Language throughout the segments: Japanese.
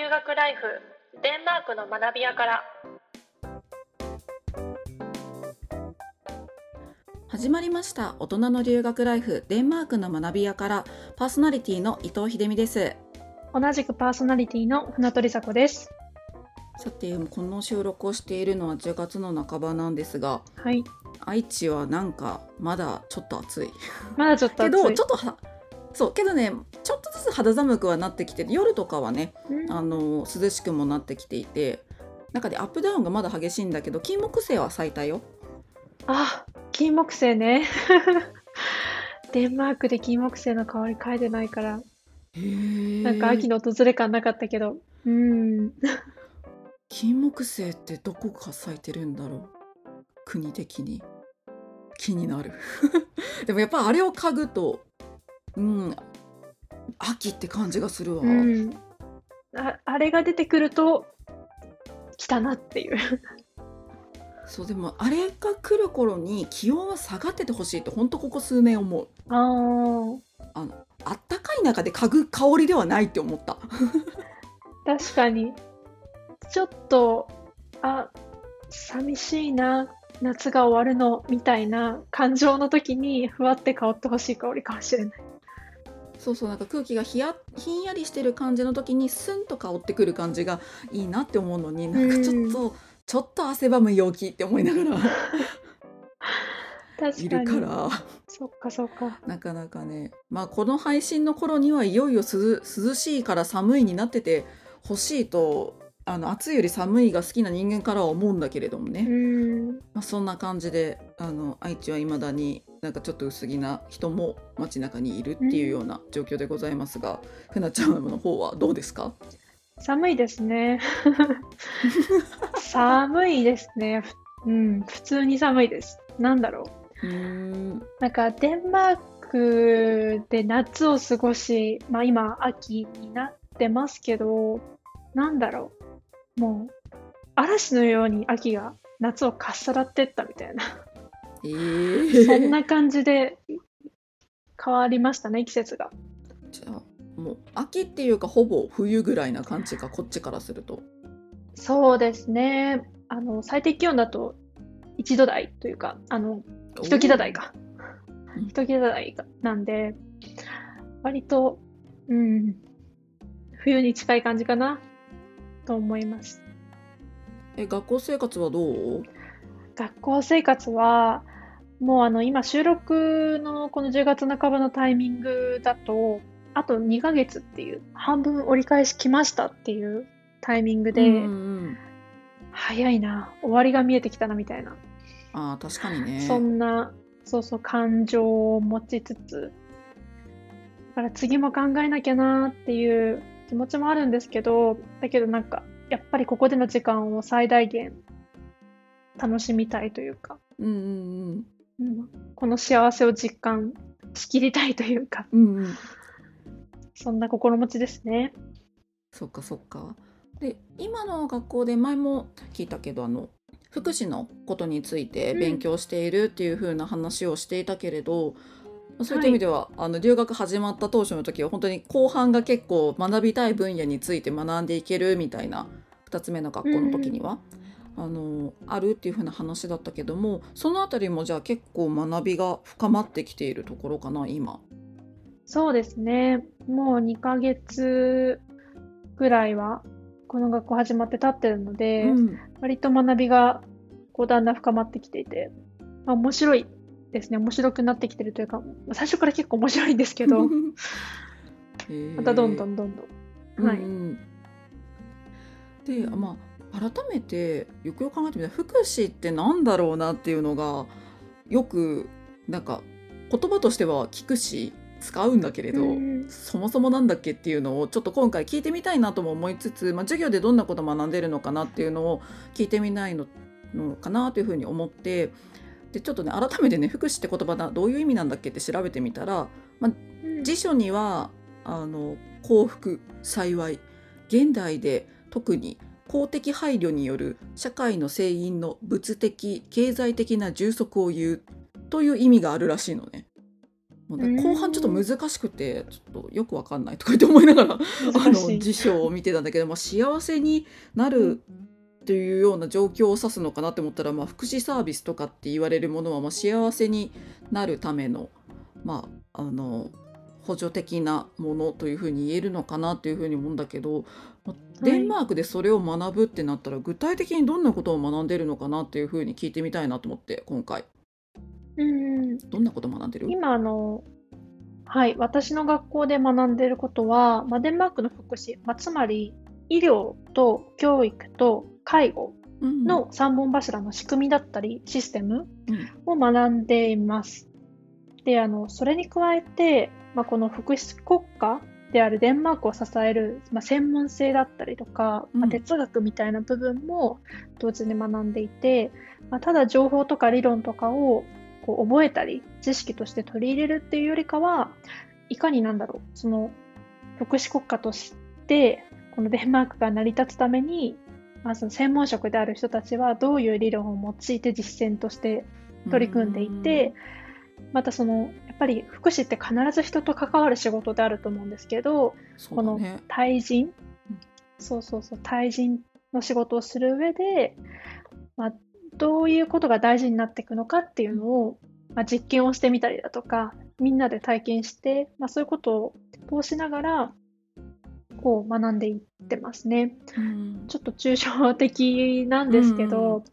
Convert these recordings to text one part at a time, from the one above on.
留学ライフデンマークの学び屋から。始まりました。大人の留学ライフデンマークの学び屋から。パーソナリティの伊藤秀美です。同じくパーソナリティの船取里です。さてこの収録をしているのは10月の半ばなんですがはい。愛知はなんかまだちょっと暑い。まだちょっとけ暑い。どちょっとはそうけどねずつ肌寒くはなってきて夜とかはねうん。あの涼しくもなってきていて中でアップダウンがまだ激しいんだけど金木犀は咲いたよ。あ金木犀ね。デンマークで金木犀の香り嗅いでないから。なんか秋の訪れ感なかったけど。うん。金木犀ってどこか咲いてるんだろう？国的に。気になる。でもやっぱあれを嗅ぐとうん秋って感じがするわ、うん。ああれが出てくると来たなっていう。そうでもあれが来る頃に気温は下がっててほしいと本当ここ数年思う。あー。あのあったかい中で嗅ぐ香りではないって思った。確かに。ちょっとあ寂しいな夏が終わるのみたいな感情の時にふわって香ってほしい香りかもしれないそうそうなんか空気がひやひんやりしてる感じの時にスンと香ってくる感じがいいなって思うのになんかちょっと、ちょっと汗ばむ陽気って思いながら。いるから。そっかそっか。なかなかね。まあこの配信の頃にはいよいよ涼涼しいから寒いになっててほしいとあの暑いより寒いが好きな人間からは思うんだけれどもね、うん。まあ、そんな感じであの愛知は未だになんかちょっと薄着な人も街中にいるっていうような状況でございますが、ふなちゃんの方はどうですか？寒いですね。寒いですね。ふうん普通に寒いです。なんだろう。うーん。なんかデンマークで夏を過ごし、まあ今秋になってますけど、なんだろう。もう嵐のように秋が夏をかっさらってったみたいな、えー、そんな感じで変わりましたね、季節が。じゃあもう秋っていうかほぼ冬ぐらいな感じかこっちからするとそうですね。あの、最低気温だと1度台というか、あの、一桁台かうん。一桁台がなんで、割と、うん、冬に近い感じかなと思います。え学校生活はどう？学校生活は、もうあの今収録のこの10月半ばのタイミングだと、あと2ヶ月っていう、半分折り返し来ましたっていうタイミングで、うんうん、早いな、終わりが見えてきたなみたいな、あー確かにね。そんな、そうそう、感情を持ちつつ、だから次も考えなきゃなっていう気持ちもあるんですけど、だけどなんか、やっぱりここでの時間を最大限楽しみたいというか、うんうんうんこの幸せを実感しきりたいというか、うんうん。うんそんな心持ちですね。そっかそっか。で今の学校で前も聞いたけどあの福祉のことについて勉強しているっていう風な話をしていたけれど、そういった意味では、あの留学始まった当初の時は本当に後半が結構学びたい分野について学んでいけるみたいな2つ目の学校の時には、あのあるっていう風な話だったけどもそのあたりもじゃあ結構学びが深まってきているところかな今。そうですね。もう2ヶ月ぐらいは、この学校始まって経ってるので、うん割と学びがこうだんだん深まってきていて、まあ、面白いですね。面白くなってきてるというか、まあ最初から結構面白いんですけど、またどんどんどんどん。はい。うんうんでまあ改めてよくよく考えてみたら福祉ってなんだろうなっていうのがよくなんか言葉としては聞くし使うんだけれど、うんそもそもなんだっけっていうのをちょっと今回聞いてみたいなとも思いつつ、まあ、授業でどんなこと学んでるのかなっていうのを聞いてみないののかなというふうに思ってでちょっとね改めてね福祉って言葉だどういう意味なんだっけって調べてみたらうん。辞書にはあの幸福幸い現代で特に公的配慮による社会の成員の物的経済的な充足を言うという意味があるらしいのね。後半ちょっと難しくてちょっとよくわかんないとか言って思いながらあの。辞書を見てたんだけど、まあ、幸せになるっていうような状況を指すのかなって思ったら、まあ、福祉サービスとかって言われるものは、まあ、幸せになるための,、まあ、あの補助的なものというふうに言えるのかなっていうふうに思うんだけど、まあデンマークでそれを学ぶってなったら具体的にどんなことを学んでるのかなっていうふうに聞いてみたいなと思って今回。うん、どんなこと学んでる？今あの、はい、私の学校で学んでいることは、まあ、デンマークの福祉、まあ、つまり医療と教育と介護うんの3本柱の仕組みだったりシステムうん。を学んでいます。で、あの、それに加えて、まあ、この福祉国家であるデンマークを支える、まあ、専門性だったりとか、まあ、うん哲学みたいな部分も同時に学んでいて、まあ、ただ情報とか理論とかをこう覚えたり知識として取り入れるっていうよりかはいかになんだろうその福祉国家としてこのデンマークが成り立つために、まあ、その専門職である人たちはどういう理論を用いて実践として取り組んでいて、またそのやっぱり福祉って必ず人と関わる仕事であると思うんですけどそうこの対人？うんそうそうそう対人の仕事をする上で、まあ、どういうことが大事になっていくのかっていうのを、まあ、実験をしてみたりだとかみんなで体験して、まあ、そういうことを通しながらこう学んでいってますね。うん。ちょっと抽象的なんですけど、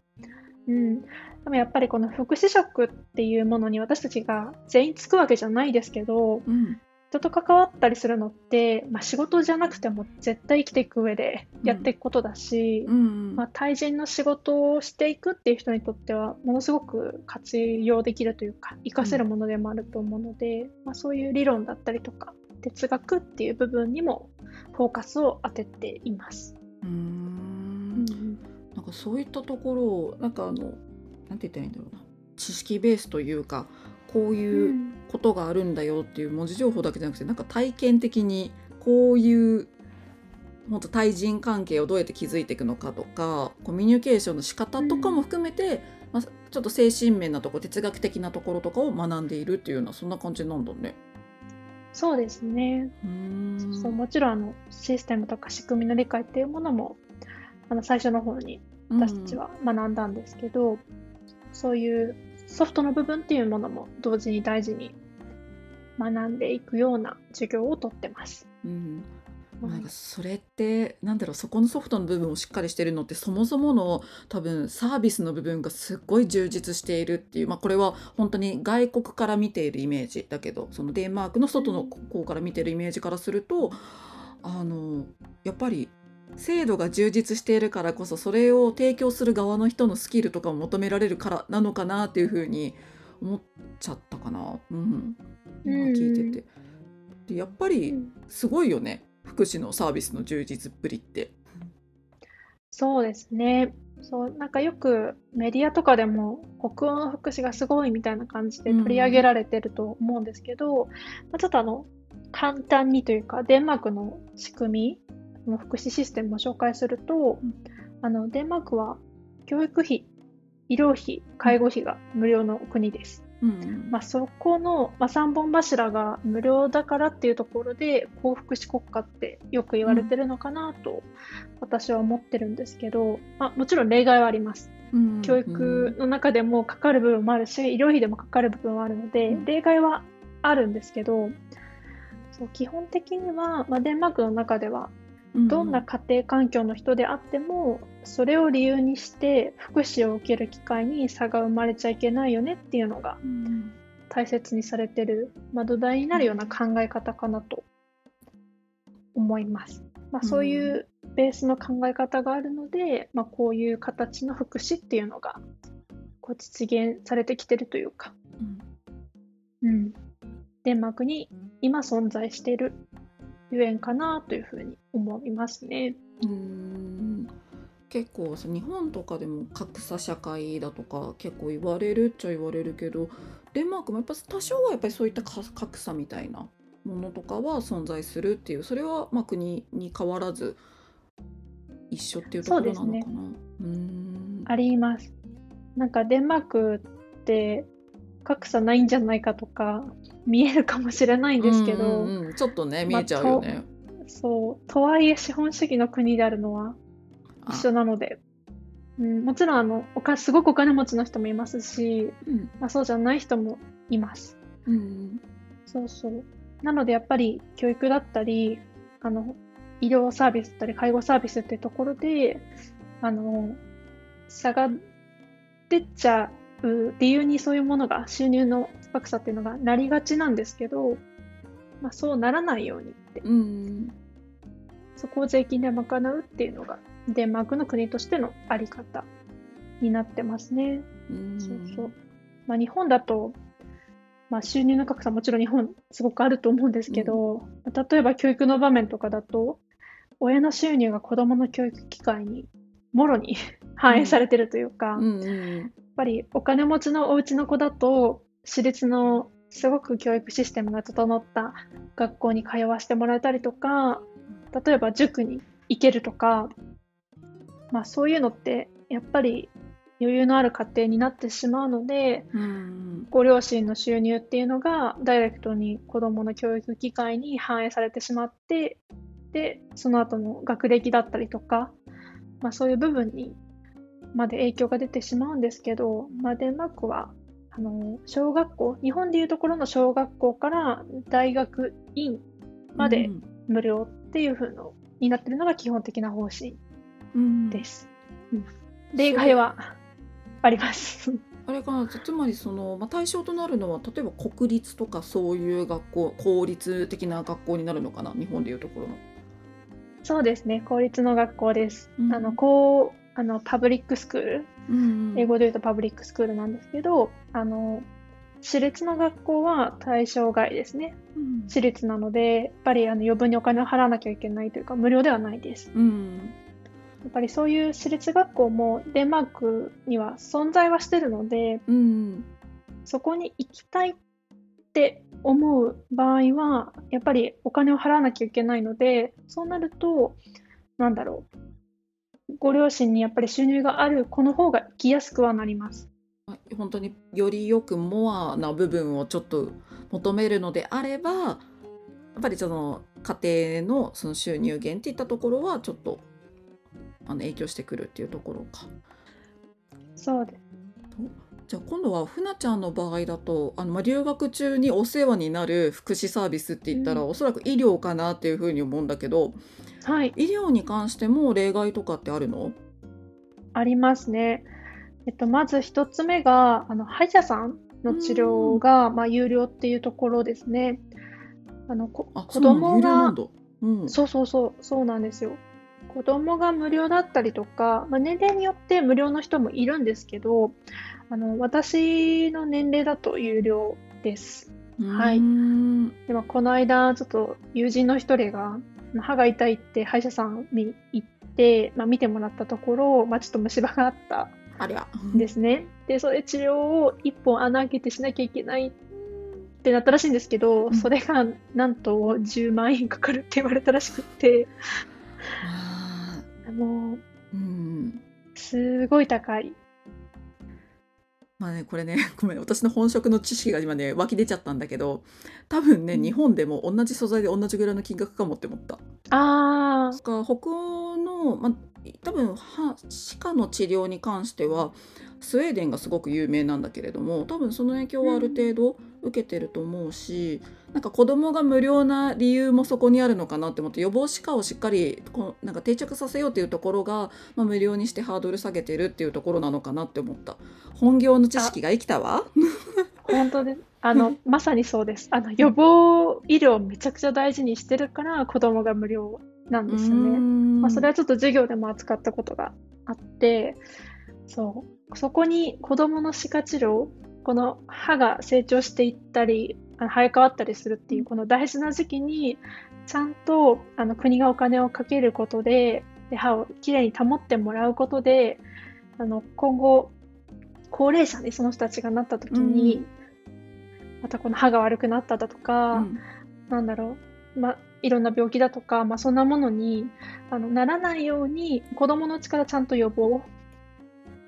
うん、でもやっぱりこの福祉職っていうものに私たちが全員つくわけじゃないですけど、うん人と関わったりするのって、まあ、仕事じゃなくても絶対生きていく上でやっていくことだし、うんまあ、対人の仕事をしていくっていう人にとってはものすごく活用できるというか活かせるものでもあると思うので、まあ、そういう理論だったりとか哲学っていう部分にもフォーカスを当てています。うん。なんかそういったところをなんかあのなんて言ったらいいんだろうな。知識ベースというかこうういうん。ことがあるんだよっていう文字情報だけじゃなくてなんか体験的にこういう本当対人関係をどうやって築いていくのかとかコミュニケーションの仕方とかも含めて、まあ、ちょっと精神面なところ哲学的なところとかを学んでいるっていうようなそんな感じなんだね。そうですね。うーん。そうもちろんあのシステムとか仕組みの理解っていうものもあの最初の方に私たちは学んだんですけど、そういうソフトの部分っていうものも同時に大事に学んでいくような授業をとってます。うんはいなんかそれってなんだろうそこのソフトの部分をしっかりしてるのってそもそもの多分サービスの部分がすっごい充実しているっていう、まあ、これは本当に外国から見ているイメージだけどそのデンマークの外の方から見てるイメージからするとあのやっぱり制度が充実しているからこそそれを提供する側の人のスキルとかも求められるからなのかなっていうふうに思っちゃったかな、うん、今聞いてて。でやっぱりうんすごいよね福祉のサービスの充実っぷりって。そうですね。そう、なんかよくメディアとかでも北欧の福祉がすごいみたいな感じで取り上げられてると思うんですけど、まあ、ちょっとあの、簡単にというか、デンマークの仕組み、その福祉システムを紹介すると、うん。あの、デンマークは教育費、医療費、介護費が無料の国です。うん。まあ、そこの、まあ、3本柱が無料だからっていうところで幸福祉国家ってよく言われてるのかなと私は思ってるんですけど、まあ、もちろん例外はあります。うん。教育の中でもかかる部分もあるし、医療費でもかかる部分はあるので、うん。例外はあるんですけど、そう基本的には、まあ、デンマークの中ではどんな家庭環境の人であっても、それを理由にして福祉を受ける機会に差が生まれちゃいけないよねっていうのがうん大切にされてる、まあ、土台になるような考え方かなと思います。まあ、そういうベースの考え方があるので、まあ、こういう形の福祉っていうのがこう実現されてきてるというか、うん。うん、デンマークに今存在しているゆえんかなというふうに思いますね。うん結構さ日本とかでも格差社会だとか結構言われるっちゃ言われるけどデンマークもやっぱ多少はやっぱりそういったか格差みたいなものとかは存在するっていうそれはまあ国に変わらず一緒っていうところなのかな。そうですうんあります。なんかデンマークって格差ないんじゃないかとか見えるかもしれないんですけど、うんうんうんちょっとね見えちゃうよね。そうとはいえ資本主義の国であるのはあ一緒なので、うん、もちろんあのおかすごくお金持ちの人もいますし、うんまあ、そうじゃない人もいます。うんそうそう。なのでやっぱり教育だったり、あの、医療サービスだったり介護サービスってところで、あの、差が出ちゃう理由にそういうものが、収入の格差っていうのがなりがちなんですけど、まあそうならないようにって、うんそこを税金で賄うっていうのが、デンマークの国としてのあり方になってますね。うんそうそう。まあ、日本だと、まあ、収入の格差もちろん日本すごくあると思うんですけど、例えば教育の場面とかだと、親の収入が子供の教育機会にもろに 反映されてるというか、うんやっうんぱりお金持ちのお家の子だと、私立のすごく教育システムが整った学校に通わせてもらえたりとか、例えば塾に行けるとか、まあそういうのってやっぱり余裕のある家庭になってしまうので、うん。ご両親の収入っていうのがダイレクトに子どもの教育機会に反映されてしまってでその後の学歴だったりとか、まあ、そういう部分にまで影響が出てしまうんですけど、まあ、デンマークはあの小学校日本でいうところの小学校から大学院まで無料っていう風のになってるのが基本的な方針うんです。うん例外はあります。あれかなつまりその、まあ、対象となるのは例えば国立とかそういう学校公立的な学校になるのかな日本でいうところの。そうですね、公立の学校です。うんあの、こう、あの、パブリックスクール、うん英語で言うとパブリックスクールなんですけど、あの、私立の学校は対象外ですね。うん私立なので、やっぱりあの余分にお金を払わなきゃいけないというか、無料ではないです。うんやっぱりそういう私立学校もデンマークには存在はしてるので、うんそこに行きたいって思う場合は、やっぱりお金を払わなきゃいけないので、そうなると、なんだろう。ご両親にやっぱり収入がある子の方が行きやすくはなります。まあ本当によりよくモアな部分をちょっと求めるのであればやっぱりその家庭のその収入源っていったところはちょっとあの影響してくるっていうところか。そうです。じゃあ今度はふなちゃんの場合だとあの、まあ、留学中にお世話になる福祉サービスって言ったら、うんおそらく医療かなっていうふうに思うんだけどはい、医療に関しても例外とかってあるの？ありますね。えっと、まず一つ目が、あの、歯医者さんの治療が、まあ、有料っていうところですね。あの、こ子あそうなの？供が。うん、そうそうそう、そうなんですよ。子供が無料だったりとか、まあ、年齢によって無料の人もいるんですけど、あの、私の年齢だと有料です。はいでも、この間、ちょっと友人の一人が、まあ歯が痛いって歯医者さんに行って、まあ、見てもらったところ、まあ、ちょっと虫歯があったありゃ。んですね。で、それ治療を一本穴開けてしなきゃいけないってなったらしいんですけど、うんそれがなんと10万円かかるって言われたらしくって、あもう、んすごい高い。まあねこれね ごめん私の本職の知識が今ね湧き出ちゃったんだけど多分ね、うん日本でも同じ素材で同じぐらいの金額かもって思った。あですから北欧の、まあ、多分歯歯科の治療に関してはスウェーデンがすごく有名なんだけれども多分その影響はある程度受けてると思うし、なんか子供が無料な理由もそこにあるのかなって思って予防歯科をしっかりこなんか定着させようっていうところが、まあ、無料にしてハードル下げてるっていうところなのかなって思った本業の知識が生きたわ。本当で。あの、まさにそうです。あの、予防医療めちゃくちゃ大事にしてるから、子供が無料なんですよね。まあ、それはちょっと授業でも扱ったことがあって、そう、そこに子供の歯科治療、この歯が成長していったり、あの生え変わったりするっていう、この大事な時期に、ちゃんとあの国がお金をかけることで、で歯をきれいに保ってもらうことで、あの今後、高齢者にその人たちがなった時に、またこの歯が悪くなっただとか、うん。なんだろう、まあ、いろんな病気だとか、まあ、そんなものにあのならないように子供のうちからちゃんと予防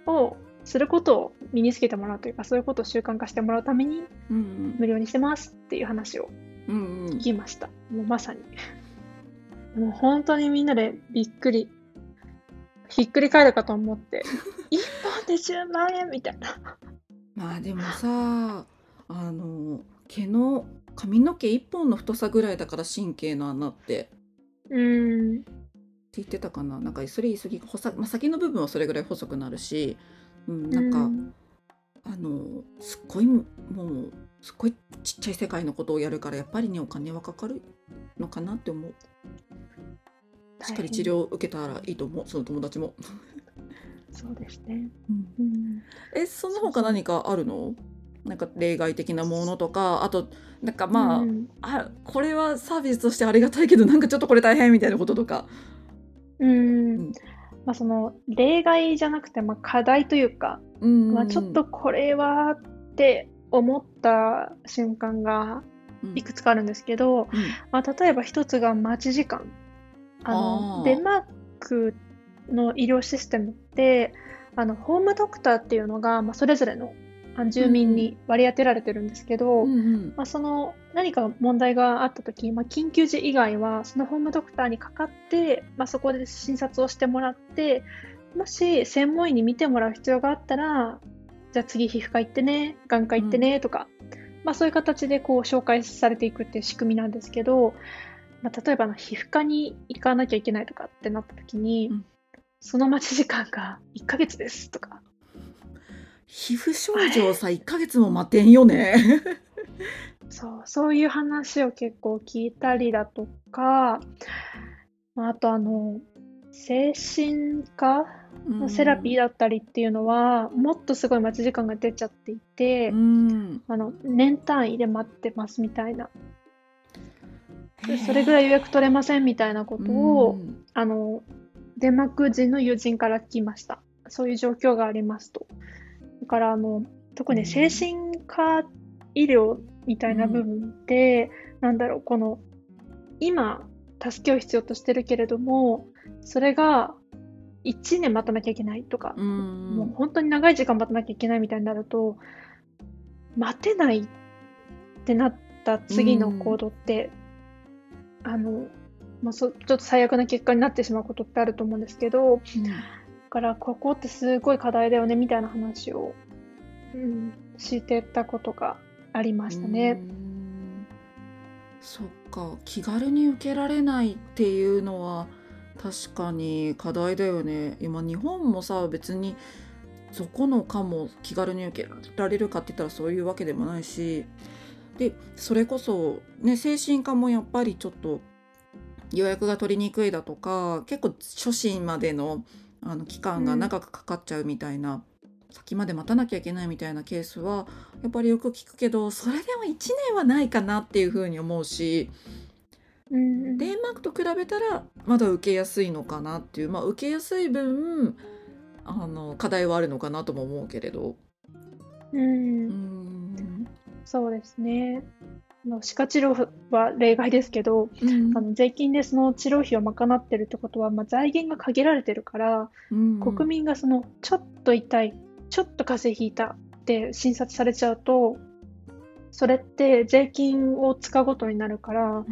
をすることを身につけてもらうというかそういうことを習慣化してもらうためにうん無料にしてますっていう話をうんうんうん聞きました。もうまさに。もう本当にみんなでびっくり、ひっくり返るかと思って、1本で10万円みたいな。まあでもさあの毛の髪の毛一本の太さぐらいだから神経の穴って。うーん。って言ってたかな。なんかそれ言い過ぎ細さ、まあ、先の部分はそれぐらい細くなるし、うん、なんか、うんあのすっごいもうすっごいちっちゃい世界のことをやるからやっぱりねお金はかかるのかなって思う。しっかり治療を受けたらいいと思う。その友達も、そうですね。うん。うん。えその他何かあるの？なんか例外的なものとかあとなんかまあ、うん。あこれはサービスとしてありがたいけどなんかちょっとこれ大変みたいなこととか。うん。ん。まあその例外じゃなくて、まあ、課題というか、うんまあ、ちょっとこれはって思った瞬間がいくつかあるんですけど、うん。まあ、例えば一つが待ち時間。あのデンマークの医療システムってあのホームドクターっていうのが、まあ、それぞれのあ住民に割り当てられてるんですけど、うんうん。まあ、その何か問題があった時、まあ、緊急時以外はそのホームドクターにかかって、まあ、そこで診察をしてもらってもし専門医に見てもらう必要があったらじゃあ次皮膚科行ってね眼科行ってねとか、まあ、そういう形でこう紹介されていくっていう仕組みなんですけど、まあ、例えば皮膚科に行かなきゃいけないとかってなった時に、うん。その待ち時間が1ヶ月ですとか皮膚症状さ1ヶ月も待てんよね。そう、そういう話を結構聞いたりだとか、まああとあの、精神科のセラピーだったりっていうのは、もっとすごい待ち時間が出ちゃっていてう、んあの、年単位で待ってますみたいな。それぐらい予約取れませんみたいなことを、うんあの、デンマーク人の友人から聞きました。そういう状況がありますと。だから、あの、特に精神科医療みたいな部分って、なんだろう、この、今、助けを必要としてるけれども、それが1年待たなきゃいけないとか、うんもう本当に長い時間待たなきゃいけないみたいになると、待てないってなった次の行動って、あの、まあ、そちょっと最悪な結果になってしまうことってあると思うんですけど、だからここってすごい課題だよねみたいな話を、うん、してたことがありましたね。そっか。気軽に受けられないっていうのは確かに課題だよね。今日本もさ別にそこの科も気軽に受けられるかって言ったらそういうわけでもないし。でそれこそね精神科もやっぱりちょっと予約が取りにくいだとか結構初診までのあの期間が長くかかっちゃうみたいな、先まで待たなきゃいけないみたいなケースはやっぱりよく聞くけどそれでも1年はないかなっていうふうに思うしうんデンマークと比べたらまだ受けやすいのかなっていうまあ受けやすい分あの課題はあるのかなとも思うけれど。うんうんそうですね。あの歯科治療は例外ですけど、うん。あの税金でその治療費を賄ってるってことは、まあ、財源が限られてるから、うん。国民がそのちょっと痛い、ちょっと風邪ひいたって診察されちゃうと、それって税金を使うことになるから、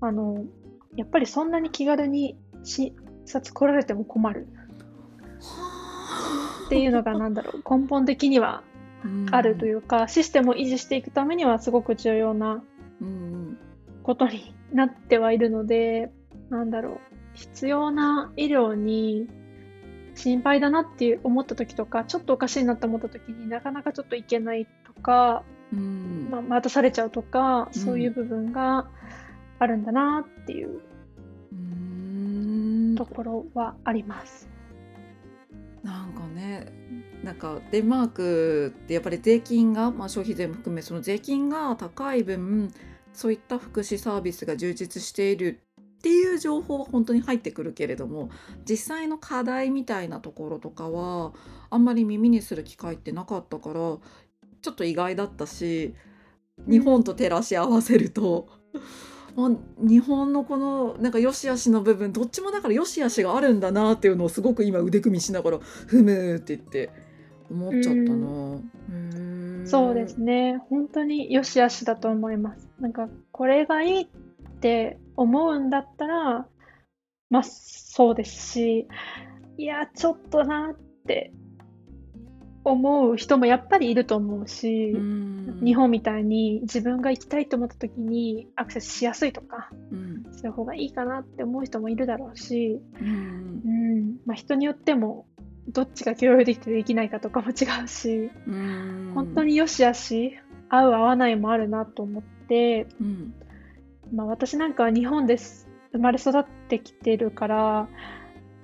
あのやっぱりそんなに気軽に診察来られても困る。っていうのがなんだろう。根本的にはあるというか、システムを維持していくためにはすごく重要なうんことになってはいるので、なんだろう、必要な医療に心配だなっていう思った時とか、ちょっとおかしいなって思った時になかなかちょっといけないとか、うん。まあ、待たされちゃうとか、うんそういう部分があるんだなっていううん。ところはあります。なんかねなんかデンマークってやっぱり税金が、まあ、消費税も含めその税金が高い分そういった福祉サービスが充実しているっていう情報は本当に入ってくるけれども実際の課題みたいなところとかはあんまり耳にする機会ってなかったからちょっと意外だったし日本と照らし合わせると、日本のこのなんか良し悪しの部分どっちもだから良し悪しがあるんだなっていうのをすごく今腕組みしながら「ふむ」って言って思っちゃったな。う。そうですね。本当に良し悪しだと思います。なんか、これがいいって思うんだったら、まあ、そうですし、いや、ちょっとなって思う人もやっぱりいると思うし、うーん。日本みたいに自分が行きたいと思った時にアクセスしやすいとか、うん。そういう方がいいかなって思う人もいるだろうし、うん。うん、まあ、人によってもどっちが許容できてできないかとかも違うし、うん。本当に良し悪し、合う合わないもあるなと思って、うん。まあ、私なんかは日本です生まれ育ってきてるから、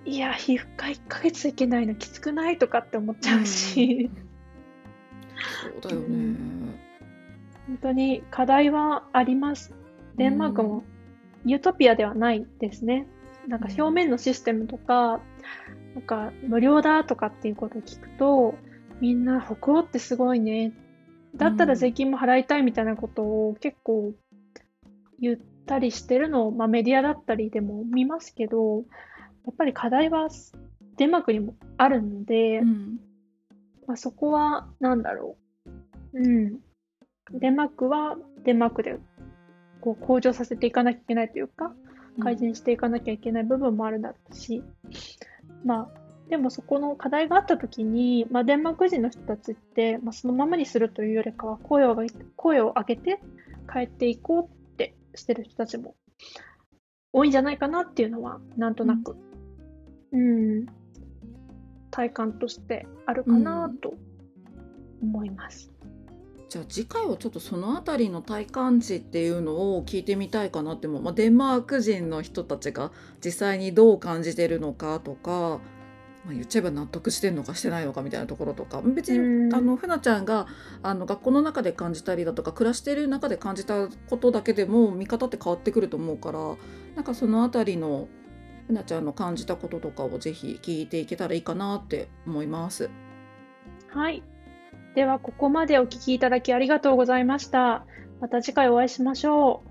いや、皮膚科1ヶ月行けないのきつくないとかって思っちゃうし、そうだよね。本当に課題はあります。デンマークもユートピアではないですね。なんか表面のシステムとか、なんか無料だとかっていうことを聞くと、みんな北欧ってすごいね。だったら税金も払いたいみたいなことを結構言ったりしてるのを、まあ、メディアだったりでも見ますけど、やっぱり課題はデンマークにもあるので、うん。まあ、そこはなんだろう。うん。デンマークはデンマークでこう向上させていかなきゃいけないというか、改善していかなきゃいけない部分もあるだろうし、まあ、でもそこの課題があったときに、まあ、デンマーク人の人たちって、まあ、そのままにするというよりかは声を上げ声を上げて変えていこうってしてる人たちも多いんじゃないかなっていうのは、なんとなく、うん、体感としてあるかなと思います。じゃあ次回はちょっとそのあたりの体感値っていうのを聞いてみたいかなっても、まあ、デンマーク人の人たちが実際にどう感じてるのかとか、まあ、言っちゃえば納得してるのかしてないのかみたいなところとか。別にふなちゃんがあの学校の中で感じたりだとか暮らしてる中で感じたことだけでも見方って変わってくると思うからなんかそのあたりのふなちゃんの感じたこととかをぜひ聞いていけたらいいかなって思います。はい。では、ここまでお聞きいただきありがとうございました。また次回お会いしましょう。